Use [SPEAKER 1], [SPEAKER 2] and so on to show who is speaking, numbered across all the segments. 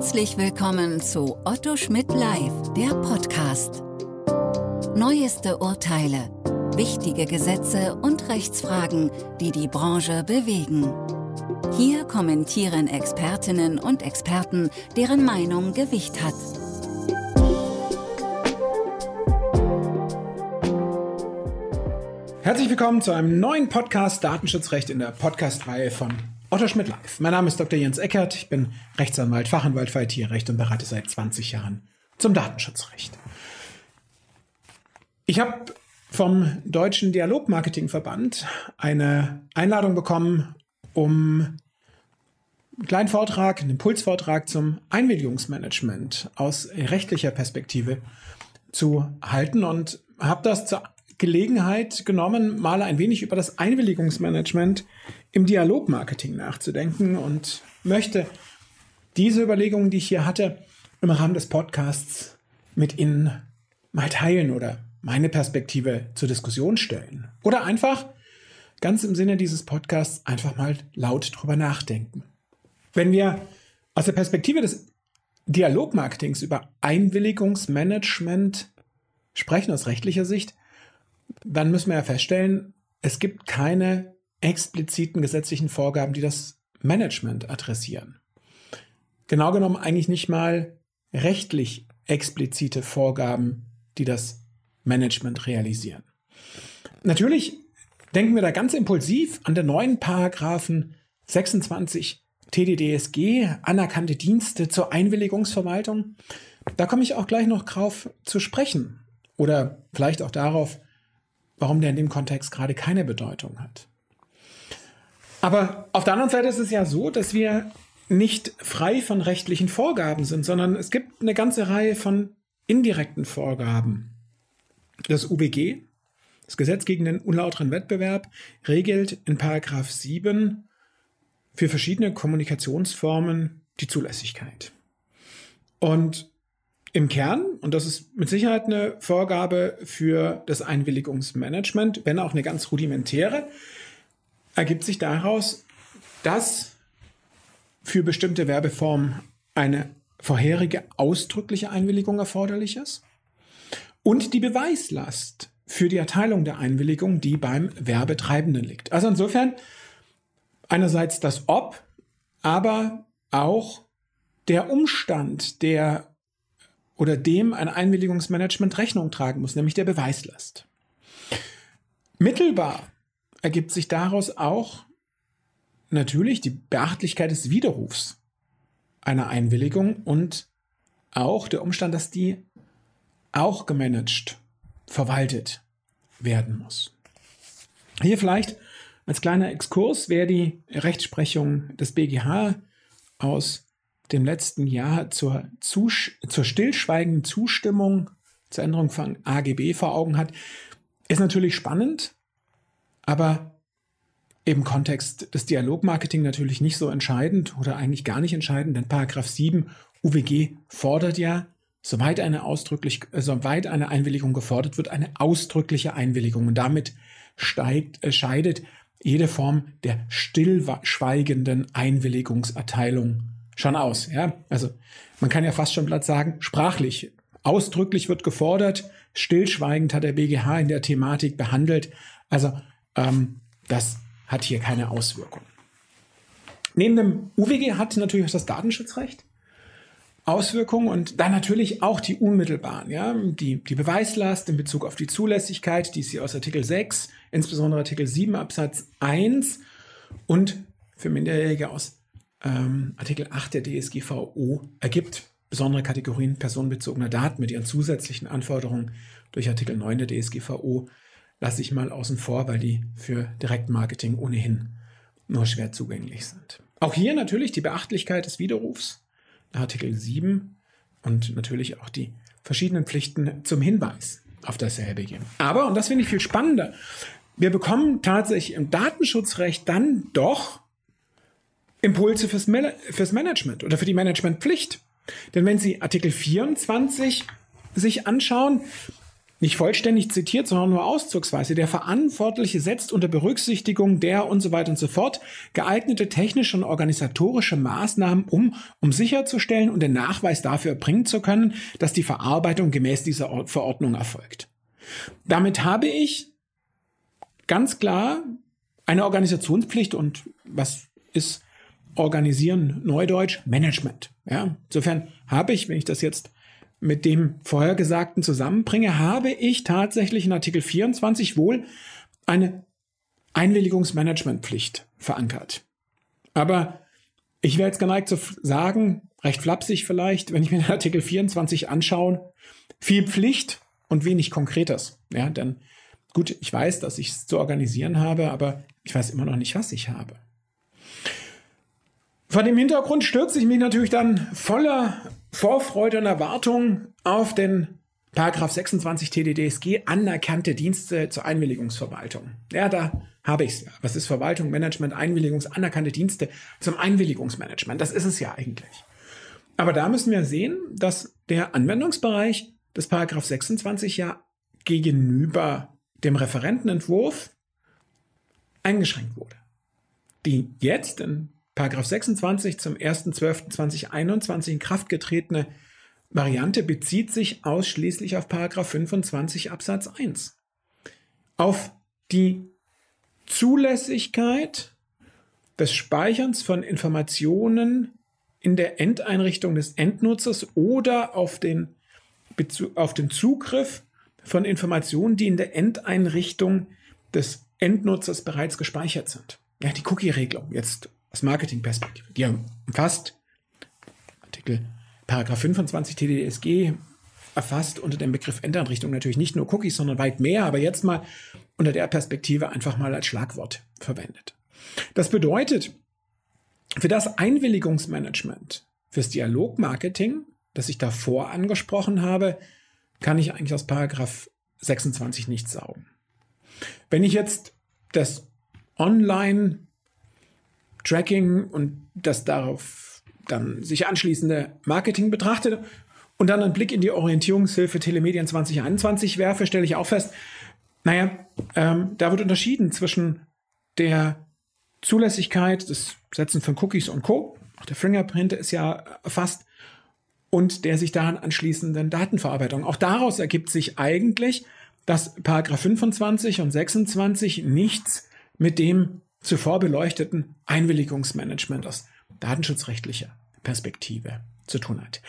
[SPEAKER 1] Herzlich willkommen zu Otto Schmidt Live, der Podcast. Neueste Urteile, wichtige Gesetze und Rechtsfragen, die die Branche bewegen. Hier kommentieren Expertinnen und Experten, deren Meinung Gewicht hat.
[SPEAKER 2] Herzlich willkommen zu einem neuen Podcast Datenschutzrecht in der Podcast-Reihe von Otto Schmidt Live. Mein Name ist Dr. Jens Eckert. Ich bin Rechtsanwalt, Fachanwalt für IT-Recht und berate seit 20 Jahren zum Datenschutzrecht. Ich habe vom Deutschen Dialogmarketingverband eine Einladung bekommen, um einen kleinen Vortrag, einen Impulsvortrag zum Einwilligungsmanagement aus rechtlicher Perspektive zu halten und habe das zur Gelegenheit genommen, mal ein wenig über das Einwilligungsmanagement im Dialogmarketing nachzudenken und möchte diese Überlegungen, die ich hier hatte, im Rahmen des Podcasts mit Ihnen mal teilen oder meine Perspektive zur Diskussion stellen. Oder einfach ganz im Sinne dieses Podcasts einfach mal laut drüber nachdenken. Wenn wir aus der Perspektive des Dialogmarketings über Einwilligungsmanagement sprechen aus rechtlicher Sicht, dann müssen wir ja feststellen, es gibt keine expliziten gesetzlichen Vorgaben, die das Management adressieren. Genau genommen eigentlich nicht mal rechtlich explizite Vorgaben, die das Management realisieren. Natürlich denken wir da ganz impulsiv an den neuen Paragraphen 26 TDDSG, anerkannte Dienste zur Einwilligungsverwaltung. Da komme ich auch gleich noch drauf zu sprechen. Oder vielleicht auch darauf, warum der in dem Kontext gerade keine Bedeutung hat. Aber auf der anderen Seite ist es ja so, dass wir nicht frei von rechtlichen Vorgaben sind, sondern es gibt eine ganze Reihe von indirekten Vorgaben. Das UBG, das Gesetz gegen den unlauteren Wettbewerb, regelt in Paragraph 7 für verschiedene Kommunikationsformen die Zulässigkeit. Und im Kern, und das ist mit Sicherheit eine Vorgabe für das Einwilligungsmanagement, wenn auch eine ganz rudimentäre, ergibt sich daraus, dass für bestimmte Werbeformen eine vorherige ausdrückliche Einwilligung erforderlich ist und die Beweislast für die Erteilung der Einwilligung, die beim Werbetreibenden liegt. Also insofern einerseits das Ob, aber auch der Umstand, der oder dem ein Einwilligungsmanagement Rechnung tragen muss, nämlich der Beweislast. Mittelbar ergibt sich daraus auch natürlich die Beachtlichkeit des Widerrufs einer Einwilligung und auch der Umstand, dass die auch gemanagt, verwaltet werden muss. Hier vielleicht als kleiner Exkurs, wer die Rechtsprechung des BGH aus dem letzten Jahr zur, Zus zur stillschweigenden Zustimmung zur Änderung von AGB vor Augen hat, ist natürlich spannend, aber im Kontext des Dialogmarketing natürlich nicht so entscheidend oder eigentlich gar nicht entscheidend, denn Paragraph 7 UWG fordert ja, soweit eine ausdrücklich, äh, soweit eine Einwilligung gefordert wird, eine ausdrückliche Einwilligung. Und damit steigt, äh, scheidet jede Form der stillschweigenden Einwilligungserteilung schon aus. Ja? Also man kann ja fast schon platt sagen, sprachlich. Ausdrücklich wird gefordert, stillschweigend hat der BGH in der Thematik behandelt. Also ähm, das hat hier keine Auswirkung. Neben dem UWG hat natürlich auch das Datenschutzrecht Auswirkungen und dann natürlich auch die unmittelbaren, ja, die, die Beweislast in Bezug auf die Zulässigkeit, die ist hier aus Artikel 6, insbesondere Artikel 7 Absatz 1 und für Minderjährige aus ähm, Artikel 8 der DSGVO ergibt besondere Kategorien personenbezogener Daten mit ihren zusätzlichen Anforderungen durch Artikel 9 der DSGVO lasse ich mal außen vor, weil die für Direktmarketing ohnehin nur schwer zugänglich sind. Auch hier natürlich die Beachtlichkeit des Widerrufs, Artikel 7 und natürlich auch die verschiedenen Pflichten zum Hinweis auf dasselbe geben. Aber, und das finde ich viel spannender, wir bekommen tatsächlich im Datenschutzrecht dann doch Impulse fürs, Man fürs Management oder für die Managementpflicht. Denn wenn Sie Artikel 24 sich anschauen, nicht vollständig zitiert, sondern nur auszugsweise. Der Verantwortliche setzt unter Berücksichtigung der und so weiter und so fort geeignete technische und organisatorische Maßnahmen um, um sicherzustellen und den Nachweis dafür erbringen zu können, dass die Verarbeitung gemäß dieser Verordnung erfolgt. Damit habe ich ganz klar eine Organisationspflicht und was ist Organisieren Neudeutsch? Management. Ja, insofern habe ich, wenn ich das jetzt mit dem Vorhergesagten zusammenbringe, habe ich tatsächlich in Artikel 24 wohl eine Einwilligungsmanagementpflicht verankert. Aber ich wäre jetzt geneigt zu sagen, recht flapsig vielleicht, wenn ich mir den Artikel 24 anschaue, viel Pflicht und wenig Konkretes. Ja, denn gut, ich weiß, dass ich es zu organisieren habe, aber ich weiß immer noch nicht, was ich habe. Vor dem Hintergrund stürze ich mich natürlich dann voller Vorfreude und Erwartung auf den Paragraph 26 TDDSG anerkannte Dienste zur Einwilligungsverwaltung. Ja, da habe ich es. Was ist Verwaltung, Management, Einwilligungs, anerkannte Dienste zum Einwilligungsmanagement? Das ist es ja eigentlich. Aber da müssen wir sehen, dass der Anwendungsbereich des Paragraph 26 ja gegenüber dem Referentenentwurf eingeschränkt wurde. Die jetzt in Paragraph 26 zum 1.12.2021 in Kraft getretene Variante bezieht sich ausschließlich auf Paragraph 25 Absatz 1. Auf die Zulässigkeit des Speicherns von Informationen in der Endeinrichtung des Endnutzers oder auf den, auf den Zugriff von Informationen, die in der Endeinrichtung des Endnutzers bereits gespeichert sind. Ja, die Cookie-Regelung, jetzt aus Marketingperspektive. Die umfasst Artikel Paragraph 25 TDSG erfasst unter dem Begriff Endeinrichtung natürlich nicht nur Cookies, sondern weit mehr, aber jetzt mal unter der Perspektive einfach mal als Schlagwort verwendet. Das bedeutet, für das Einwilligungsmanagement, fürs Dialogmarketing, das ich davor angesprochen habe, kann ich eigentlich aus Paragraph 26 nichts saugen. Wenn ich jetzt das Online Tracking und das darauf dann sich anschließende Marketing betrachte und dann einen Blick in die Orientierungshilfe Telemedien 2021 werfe, stelle ich auch fest, naja, ähm, da wird unterschieden zwischen der Zulässigkeit des Setzen von Cookies und Co. Auch der Fingerprint ist ja erfasst und der sich daran anschließenden Datenverarbeitung. Auch daraus ergibt sich eigentlich, dass Paragraph 25 und 26 nichts mit dem zuvor beleuchteten Einwilligungsmanagement aus datenschutzrechtlicher Perspektive zu tun hat.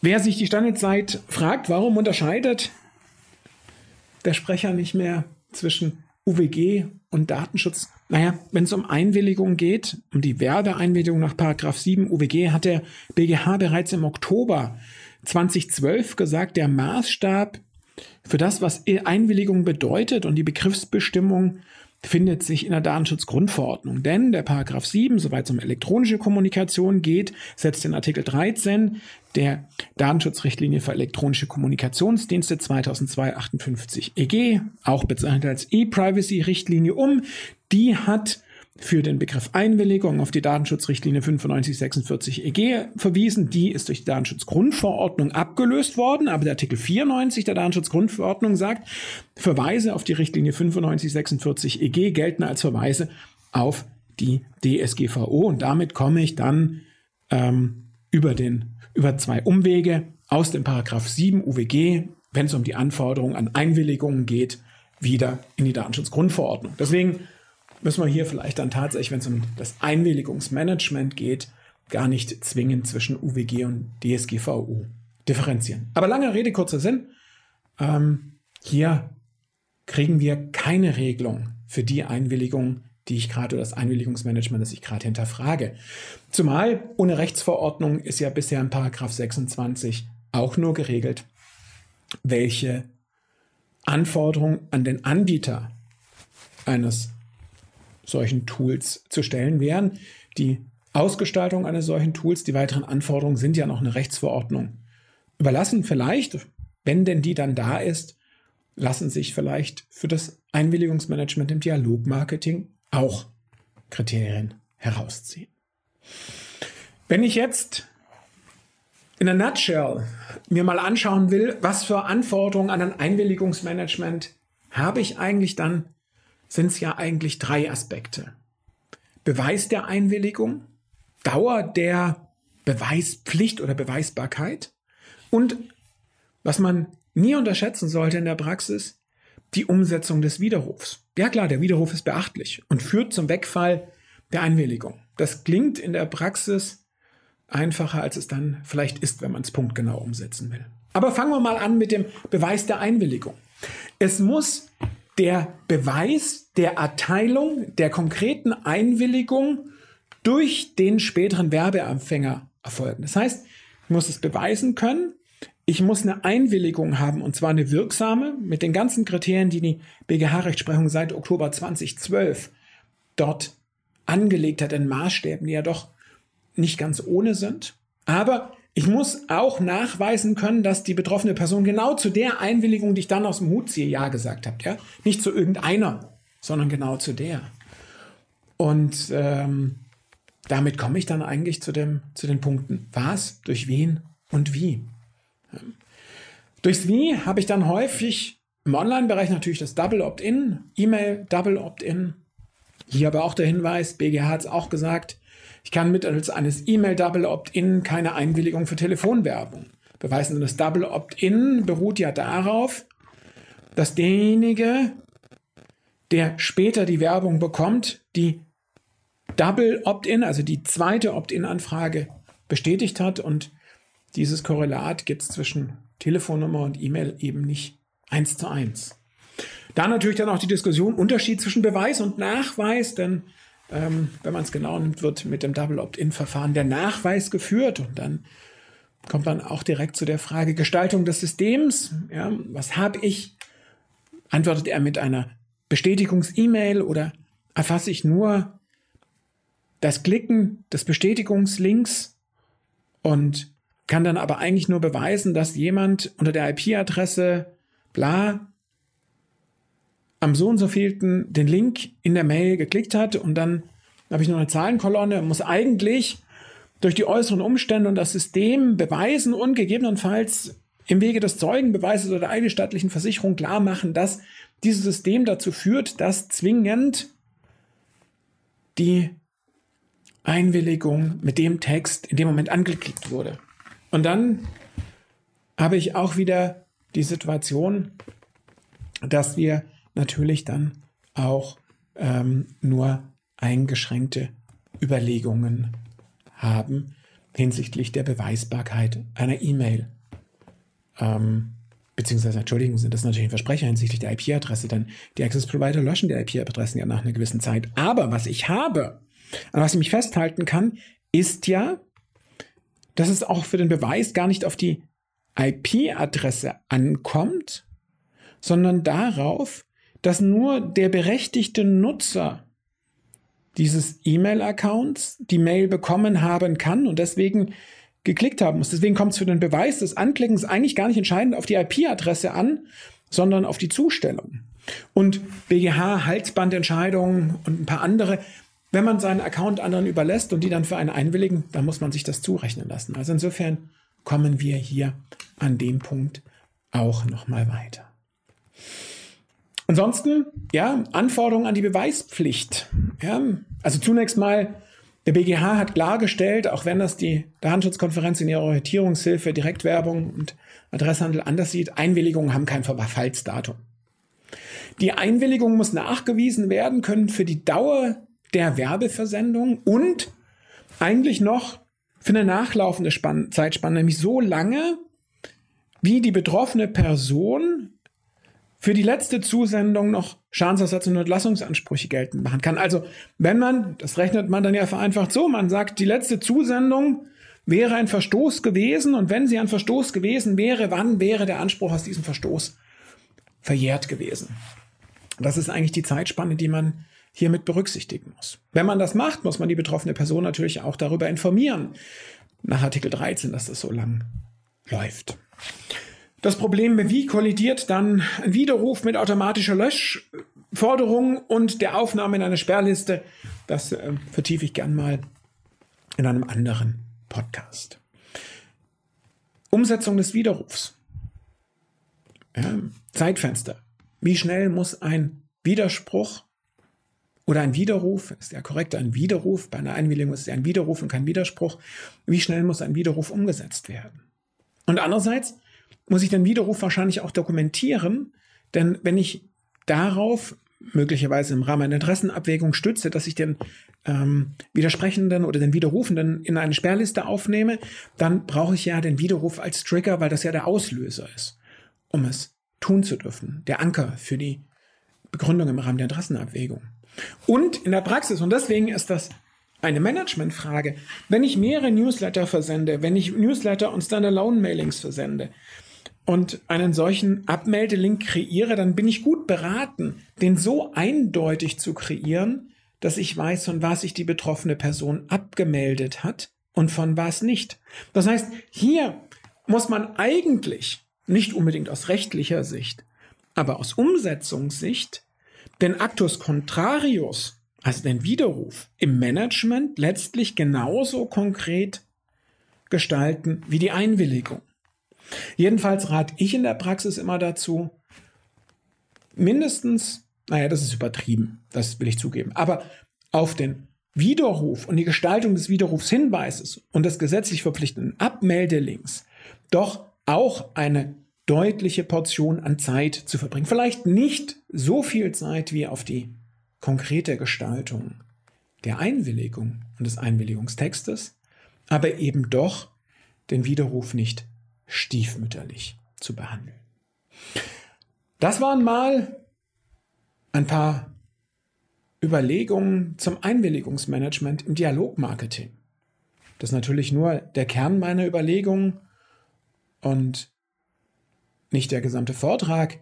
[SPEAKER 2] Wer sich die Standardzeit fragt, warum unterscheidet der Sprecher nicht mehr zwischen UWG und Datenschutz? Naja, wenn es um Einwilligung geht, um die Werbeeinwilligung nach 7 UWG, hat der BGH bereits im Oktober 2012 gesagt, der Maßstab für das, was Einwilligung bedeutet und die Begriffsbestimmung findet sich in der Datenschutzgrundverordnung. Denn der Paragraph 7, soweit es um elektronische Kommunikation geht, setzt den Artikel 13 der Datenschutzrichtlinie für elektronische Kommunikationsdienste 2002-58 EG, auch bezeichnet als E-Privacy-Richtlinie um. Die hat für den Begriff Einwilligung auf die Datenschutzrichtlinie 9546 EG verwiesen. Die ist durch die Datenschutzgrundverordnung abgelöst worden, aber der Artikel 94 der Datenschutzgrundverordnung sagt, Verweise auf die Richtlinie 9546 EG gelten als Verweise auf die DSGVO und damit komme ich dann ähm, über, den, über zwei Umwege aus dem Paragraph 7 UWG, wenn es um die Anforderungen an Einwilligungen geht, wieder in die Datenschutzgrundverordnung. Deswegen müssen wir hier vielleicht dann tatsächlich, wenn es um das Einwilligungsmanagement geht, gar nicht zwingend zwischen UWG und DSGVO differenzieren. Aber lange Rede, kurzer Sinn. Ähm, hier kriegen wir keine Regelung für die Einwilligung, die ich gerade, oder das Einwilligungsmanagement, das ich gerade hinterfrage. Zumal ohne Rechtsverordnung ist ja bisher in Paragraph 26 auch nur geregelt, welche Anforderungen an den Anbieter eines solchen Tools zu stellen wären. Die Ausgestaltung eines solchen Tools, die weiteren Anforderungen sind ja noch eine Rechtsverordnung. Überlassen vielleicht, wenn denn die dann da ist, lassen sich vielleicht für das Einwilligungsmanagement im Dialogmarketing auch Kriterien herausziehen. Wenn ich jetzt in a nutshell mir mal anschauen will, was für Anforderungen an ein Einwilligungsmanagement habe ich eigentlich, dann sind es ja eigentlich drei Aspekte. Beweis der Einwilligung, Dauer der Beweispflicht oder Beweisbarkeit und was man nie unterschätzen sollte in der Praxis, die Umsetzung des Widerrufs. Ja klar, der Widerruf ist beachtlich und führt zum Wegfall der Einwilligung. Das klingt in der Praxis einfacher, als es dann vielleicht ist, wenn man es punktgenau umsetzen will. Aber fangen wir mal an mit dem Beweis der Einwilligung. Es muss der Beweis der Erteilung der konkreten Einwilligung durch den späteren Werbeempfänger erfolgen. Das heißt, ich muss es beweisen können, ich muss eine Einwilligung haben und zwar eine wirksame mit den ganzen Kriterien, die die BGH-Rechtsprechung seit Oktober 2012 dort angelegt hat, in Maßstäben, die ja doch nicht ganz ohne sind. Aber ich muss auch nachweisen können, dass die betroffene Person genau zu der Einwilligung, die ich dann aus dem Hut ziehe, Ja gesagt hat. Ja? Nicht zu irgendeiner, sondern genau zu der. Und ähm, damit komme ich dann eigentlich zu, dem, zu den Punkten. Was, durch wen und wie. Durchs Wie habe ich dann häufig im Online-Bereich natürlich das Double Opt-in, E-Mail Double Opt-in. Hier aber auch der Hinweis, BGH hat es auch gesagt, ich kann mittels eines E-Mail Double Opt-in keine Einwilligung für Telefonwerbung beweisen. Und das Double Opt-in beruht ja darauf, dass derjenige, der später die Werbung bekommt, die Double Opt-in, also die zweite Opt-in-Anfrage bestätigt hat und dieses Korrelat gibt es zwischen Telefonnummer und E-Mail eben nicht eins zu eins. Da natürlich dann auch die Diskussion, Unterschied zwischen Beweis und Nachweis, denn ähm, wenn man es genau nimmt, wird mit dem Double Opt-in-Verfahren der Nachweis geführt und dann kommt man auch direkt zu der Frage Gestaltung des Systems. Ja, was habe ich? Antwortet er mit einer Bestätigungs-E-Mail oder erfasse ich nur das Klicken des Bestätigungslinks und kann dann aber eigentlich nur beweisen, dass jemand unter der IP-Adresse bla am so und so vielten den Link in der Mail geklickt hat und dann habe ich noch eine Zahlenkolonne, muss eigentlich durch die äußeren Umstände und das System beweisen und gegebenenfalls im Wege des Zeugenbeweises oder der eidesstattlichen Versicherung klar machen, dass dieses System dazu führt, dass zwingend die Einwilligung mit dem Text in dem Moment angeklickt wurde. Und dann habe ich auch wieder die Situation, dass wir natürlich dann auch ähm, nur eingeschränkte Überlegungen haben hinsichtlich der Beweisbarkeit einer E-Mail. Ähm, beziehungsweise, Entschuldigung, sind das natürlich ein Versprecher hinsichtlich der IP-Adresse, denn die Access Provider löschen die IP-Adressen ja nach einer gewissen Zeit. Aber was ich habe, an was ich mich festhalten kann, ist ja, dass es auch für den Beweis gar nicht auf die IP-Adresse ankommt, sondern darauf, dass nur der berechtigte Nutzer dieses E-Mail-Accounts die Mail bekommen haben kann und deswegen geklickt haben muss. Deswegen kommt es für den Beweis des Anklickens eigentlich gar nicht entscheidend auf die IP-Adresse an, sondern auf die Zustellung. Und BGH, Halsbandentscheidungen und ein paar andere, wenn man seinen Account anderen überlässt und die dann für einen einwilligen, dann muss man sich das zurechnen lassen. Also insofern kommen wir hier an dem Punkt auch nochmal weiter. Ansonsten, ja, Anforderungen an die Beweispflicht. Ja, also zunächst mal, der BGH hat klargestellt, auch wenn das die Datenschutzkonferenz in ihrer Orientierungshilfe Direktwerbung und Adresshandel anders sieht, Einwilligungen haben kein Verfallsdatum. Die Einwilligung muss nachgewiesen werden können für die Dauer der Werbeversendung und eigentlich noch für eine nachlaufende Spann Zeitspanne, nämlich so lange, wie die betroffene Person für die letzte Zusendung noch Schadensersatz und Entlassungsansprüche geltend machen kann. Also wenn man, das rechnet man dann ja vereinfacht so, man sagt, die letzte Zusendung wäre ein Verstoß gewesen und wenn sie ein Verstoß gewesen wäre, wann wäre der Anspruch aus diesem Verstoß verjährt gewesen? Das ist eigentlich die Zeitspanne, die man hiermit berücksichtigen muss. Wenn man das macht, muss man die betroffene Person natürlich auch darüber informieren, nach Artikel 13, dass das so lang läuft. Das Problem, wie kollidiert dann ein Widerruf mit automatischer Löschforderung und der Aufnahme in eine Sperrliste? Das äh, vertiefe ich gern mal in einem anderen Podcast. Umsetzung des Widerrufs. Ja, Zeitfenster. Wie schnell muss ein Widerspruch oder ein Widerruf, ist ja korrekt, ein Widerruf, bei einer Einwilligung ist es ja ein Widerruf und kein Widerspruch, wie schnell muss ein Widerruf umgesetzt werden? Und andererseits muss ich den Widerruf wahrscheinlich auch dokumentieren, denn wenn ich darauf möglicherweise im Rahmen einer Interessenabwägung stütze, dass ich den ähm, Widersprechenden oder den Widerrufenden in eine Sperrliste aufnehme, dann brauche ich ja den Widerruf als Trigger, weil das ja der Auslöser ist, um es tun zu dürfen, der Anker für die Begründung im Rahmen der Interessenabwägung. Und in der Praxis, und deswegen ist das eine Managementfrage, wenn ich mehrere Newsletter versende, wenn ich Newsletter und Standalone-Mailings versende, und einen solchen Abmeldelink kreiere, dann bin ich gut beraten, den so eindeutig zu kreieren, dass ich weiß, von was sich die betroffene Person abgemeldet hat und von was nicht. Das heißt, hier muss man eigentlich, nicht unbedingt aus rechtlicher Sicht, aber aus Umsetzungssicht, den Actus Contrarius, also den Widerruf im Management letztlich genauso konkret gestalten wie die Einwilligung. Jedenfalls rate ich in der Praxis immer dazu, mindestens, naja, das ist übertrieben, das will ich zugeben, aber auf den Widerruf und die Gestaltung des Widerrufshinweises und des gesetzlich verpflichtenden Abmeldelinks doch auch eine deutliche Portion an Zeit zu verbringen. Vielleicht nicht so viel Zeit wie auf die konkrete Gestaltung der Einwilligung und des Einwilligungstextes, aber eben doch den Widerruf nicht stiefmütterlich zu behandeln. Das waren mal ein paar Überlegungen zum Einwilligungsmanagement im Dialogmarketing. Das ist natürlich nur der Kern meiner Überlegungen und nicht der gesamte Vortrag,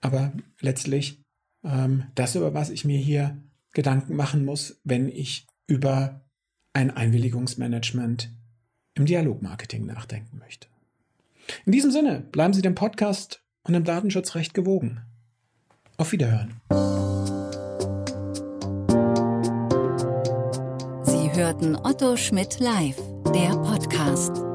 [SPEAKER 2] aber letztlich ähm, das, über was ich mir hier Gedanken machen muss, wenn ich über ein Einwilligungsmanagement im Dialogmarketing nachdenken möchte. In diesem Sinne, bleiben Sie dem Podcast und dem Datenschutzrecht gewogen. Auf Wiederhören.
[SPEAKER 1] Sie hörten Otto Schmidt live, der Podcast.